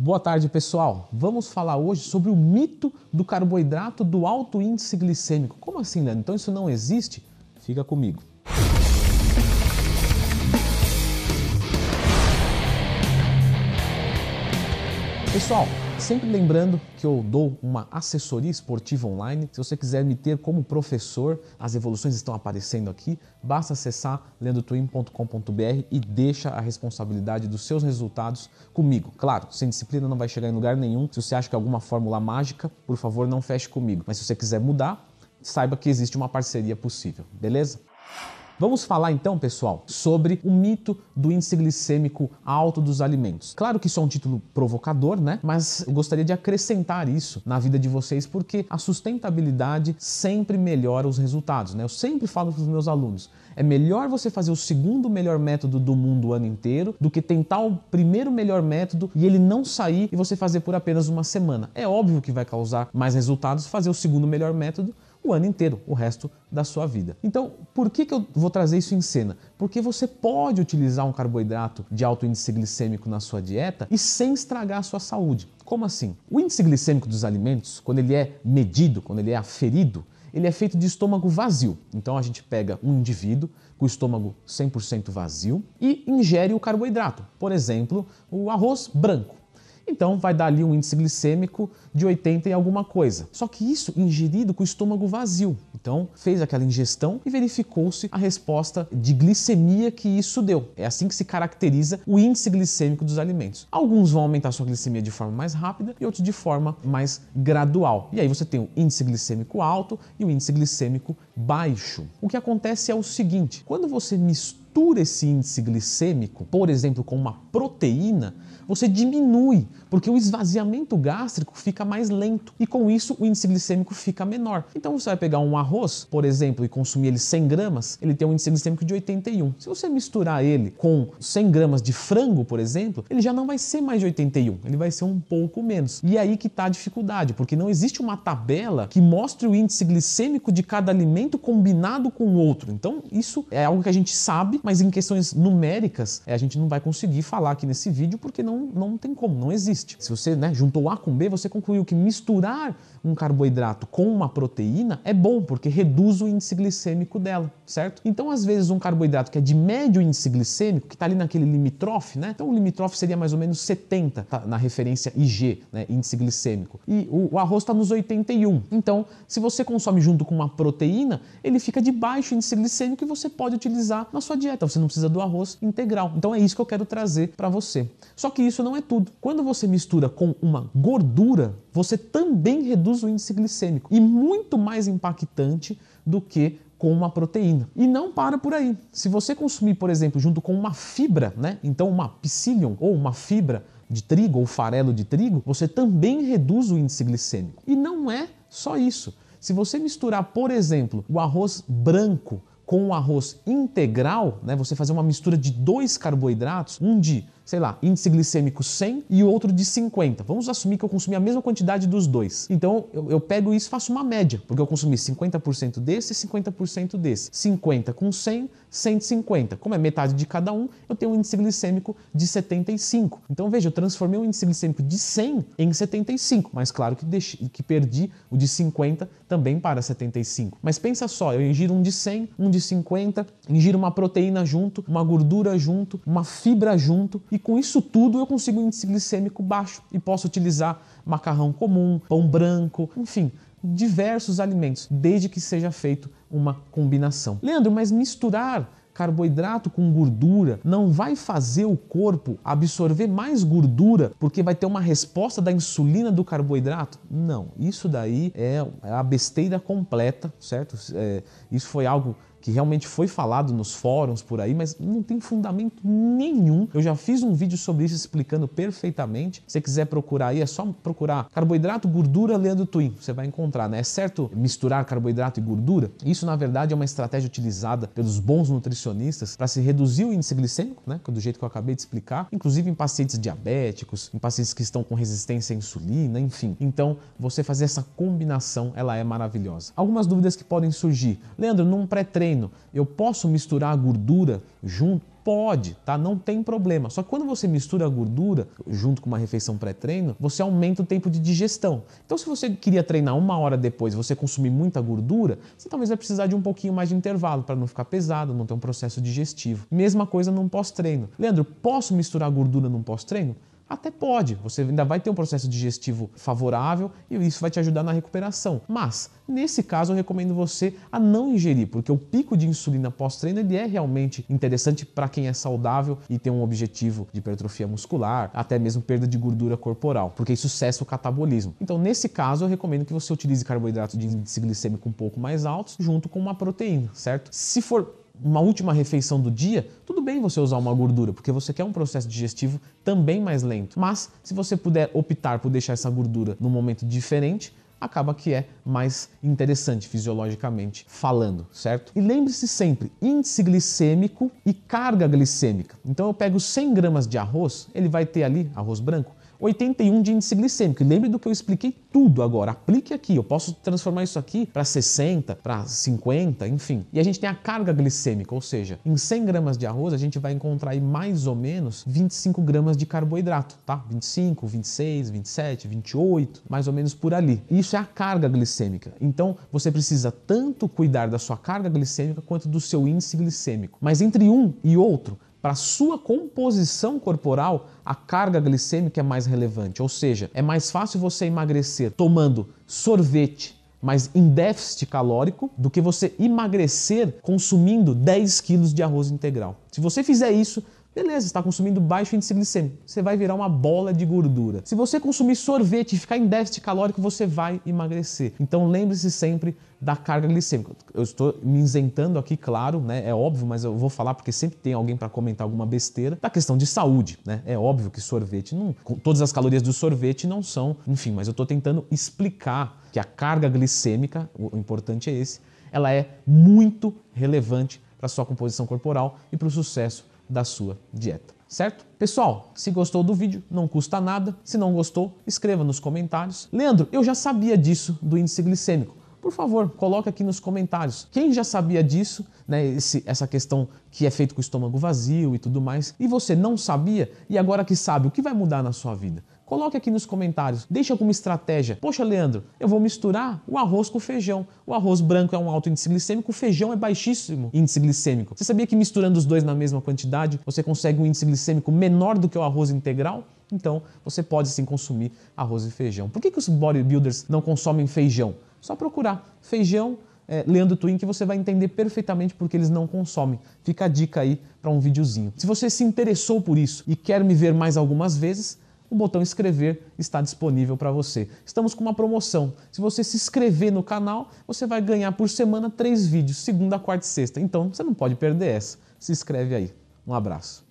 Boa tarde, pessoal. Vamos falar hoje sobre o mito do carboidrato do alto índice glicêmico. Como assim, Leandro? Então isso não existe? Fica comigo. Pessoal, Sempre lembrando que eu dou uma assessoria esportiva online. Se você quiser me ter como professor, as evoluções estão aparecendo aqui. Basta acessar leandrotwin.com.br e deixa a responsabilidade dos seus resultados comigo. Claro, sem disciplina não vai chegar em lugar nenhum. Se você acha que é alguma fórmula mágica, por favor, não feche comigo. Mas se você quiser mudar, saiba que existe uma parceria possível, beleza? Vamos falar então, pessoal, sobre o mito do índice glicêmico alto dos alimentos. Claro que isso é um título provocador, né? Mas eu gostaria de acrescentar isso na vida de vocês porque a sustentabilidade sempre melhora os resultados, né? Eu sempre falo para os meus alunos, é melhor você fazer o segundo melhor método do mundo o ano inteiro do que tentar o primeiro melhor método e ele não sair e você fazer por apenas uma semana. É óbvio que vai causar mais resultados fazer o segundo melhor método o ano inteiro, o resto da sua vida. Então, por que, que eu vou trazer isso em cena? Porque você pode utilizar um carboidrato de alto índice glicêmico na sua dieta e sem estragar a sua saúde. Como assim? O índice glicêmico dos alimentos, quando ele é medido, quando ele é aferido, ele é feito de estômago vazio. Então a gente pega um indivíduo com o estômago 100% vazio e ingere o carboidrato, por exemplo, o arroz branco. Então vai dar ali um índice glicêmico de 80 e alguma coisa. Só que isso ingerido com o estômago vazio. Então fez aquela ingestão e verificou-se a resposta de glicemia que isso deu. É assim que se caracteriza o índice glicêmico dos alimentos. Alguns vão aumentar sua glicemia de forma mais rápida e outros de forma mais gradual. E aí você tem o índice glicêmico alto e o índice glicêmico baixo. O que acontece é o seguinte: quando você mistura esse índice glicêmico, por exemplo, com uma proteína, você diminui, porque o esvaziamento gástrico fica mais lento e com isso o índice glicêmico fica menor. Então você vai pegar um arroz, por exemplo, e consumir ele 100 gramas, ele tem um índice glicêmico de 81. Se você misturar ele com 100 gramas de frango, por exemplo, ele já não vai ser mais de 81, ele vai ser um pouco menos. E aí que está a dificuldade, porque não existe uma tabela que mostre o índice glicêmico de cada alimento combinado com o outro. Então isso é algo que a gente sabe, mas em questões numéricas a gente não vai conseguir falar aqui nesse vídeo porque não não, tem como, não existe. Se você né, juntou A com B, você concluiu que misturar um carboidrato com uma proteína é bom, porque reduz o índice glicêmico dela, certo? Então, às vezes, um carboidrato que é de médio índice glicêmico, que está ali naquele limitrofe, né? Então, o limitrofe seria mais ou menos 70, tá? na referência IG, né? índice glicêmico. E o, o arroz está nos 81. Então, se você consome junto com uma proteína, ele fica de baixo índice glicêmico e você pode utilizar na sua dieta. Você não precisa do arroz integral. Então, é isso que eu quero trazer para você. Só que isso não é tudo. Quando você mistura com uma gordura, você também reduz o índice glicêmico e muito mais impactante do que com uma proteína. E não para por aí. Se você consumir, por exemplo, junto com uma fibra, né? Então uma psyllium ou uma fibra de trigo ou farelo de trigo, você também reduz o índice glicêmico. E não é só isso. Se você misturar, por exemplo, o arroz branco com o arroz integral, né, você fazer uma mistura de dois carboidratos, um de sei lá, índice glicêmico 100 e o outro de 50. Vamos assumir que eu consumi a mesma quantidade dos dois. Então eu, eu pego isso e faço uma média, porque eu consumi 50% desse e 50% desse. 50 com 100, 150. Como é metade de cada um, eu tenho um índice glicêmico de 75. Então veja, eu transformei o índice glicêmico de 100 em 75, mas claro que, deixei, que perdi o de 50 também para 75. Mas pensa só, eu ingiro um de 100, um de 50, ingiro uma proteína junto, uma gordura junto, uma fibra junto e com isso tudo eu consigo um índice glicêmico baixo e posso utilizar macarrão comum, pão branco, enfim, diversos alimentos, desde que seja feito uma combinação. Leandro, mas misturar carboidrato com gordura não vai fazer o corpo absorver mais gordura porque vai ter uma resposta da insulina do carboidrato? Não, isso daí é a besteira completa, certo? É, isso foi algo que realmente foi falado nos fóruns por aí, mas não tem fundamento nenhum. Eu já fiz um vídeo sobre isso explicando perfeitamente. Se você quiser procurar aí, é só procurar carboidrato, gordura, Leandro Twin. Você vai encontrar, né? É certo misturar carboidrato e gordura? Isso, na verdade, é uma estratégia utilizada pelos bons nutricionistas para se reduzir o índice glicêmico, né? Do jeito que eu acabei de explicar, inclusive em pacientes diabéticos, em pacientes que estão com resistência à insulina, enfim. Então, você fazer essa combinação, ela é maravilhosa. Algumas dúvidas que podem surgir. Leandro, num pré-treino, treino, eu posso misturar a gordura junto Pode, tá? Não tem problema. Só que quando você mistura a gordura junto com uma refeição pré-treino, você aumenta o tempo de digestão. Então, se você queria treinar uma hora depois, você consumir muita gordura, você talvez vai precisar de um pouquinho mais de intervalo para não ficar pesado, não ter um processo digestivo. Mesma coisa num pós-treino. Leandro, posso misturar gordura num pós-treino? Até pode, você ainda vai ter um processo digestivo favorável e isso vai te ajudar na recuperação. Mas, nesse caso, eu recomendo você a não ingerir, porque o pico de insulina pós-treino ele é realmente interessante para quem é saudável e tem um objetivo de hipertrofia muscular, até mesmo perda de gordura corporal, porque isso cessa o catabolismo. Então, nesse caso, eu recomendo que você utilize carboidratos de índice glicêmico um pouco mais altos junto com uma proteína, certo? Se for uma última refeição do dia, tudo bem você usar uma gordura, porque você quer um processo digestivo também mais lento. Mas se você puder optar por deixar essa gordura num momento diferente, acaba que é mais interessante fisiologicamente falando, certo? E lembre-se sempre, índice glicêmico e carga glicêmica. Então eu pego 100 gramas de arroz, ele vai ter ali, arroz branco, 81 de índice glicêmico. lembre do que eu expliquei tudo agora. Aplique aqui. Eu posso transformar isso aqui para 60, para 50, enfim. E a gente tem a carga glicêmica, ou seja, em 100 gramas de arroz a gente vai encontrar aí mais ou menos 25 gramas de carboidrato, tá? 25, 26, 27, 28, mais ou menos por ali. Isso é a carga glicêmica. Então você precisa tanto cuidar da sua carga glicêmica quanto do seu índice glicêmico. Mas entre um e outro, para sua composição corporal, a carga glicêmica é mais relevante. Ou seja, é mais fácil você emagrecer tomando sorvete, mas em déficit calórico, do que você emagrecer consumindo 10 quilos de arroz integral. Se você fizer isso, Beleza, está consumindo baixo índice glicêmico. Você vai virar uma bola de gordura. Se você consumir sorvete e ficar em déficit calórico, você vai emagrecer. Então lembre-se sempre da carga glicêmica. Eu estou me isentando aqui, claro, né? É óbvio, mas eu vou falar porque sempre tem alguém para comentar alguma besteira da questão de saúde, né? É óbvio que sorvete não, todas as calorias do sorvete não são, enfim, mas eu estou tentando explicar que a carga glicêmica, o importante é esse, ela é muito relevante para sua composição corporal e para o sucesso da sua dieta, certo? Pessoal, se gostou do vídeo, não custa nada. Se não gostou, escreva nos comentários. Leandro, eu já sabia disso do índice glicêmico. Por favor, coloque aqui nos comentários. Quem já sabia disso, né, esse, essa questão que é feito com o estômago vazio e tudo mais, e você não sabia, e agora que sabe, o que vai mudar na sua vida? Coloque aqui nos comentários, deixa como estratégia. Poxa, Leandro, eu vou misturar o arroz com o feijão. O arroz branco é um alto índice glicêmico, o feijão é baixíssimo índice glicêmico. Você sabia que misturando os dois na mesma quantidade, você consegue um índice glicêmico menor do que o arroz integral? Então, você pode sim consumir arroz e feijão. Por que, que os bodybuilders não consomem feijão? Só procurar feijão, é, Leandro Twin que você vai entender perfeitamente porque eles não consomem. Fica a dica aí para um videozinho. Se você se interessou por isso e quer me ver mais algumas vezes, o botão inscrever está disponível para você. Estamos com uma promoção. Se você se inscrever no canal, você vai ganhar por semana três vídeos, segunda, quarta e sexta. Então você não pode perder essa. Se inscreve aí. Um abraço.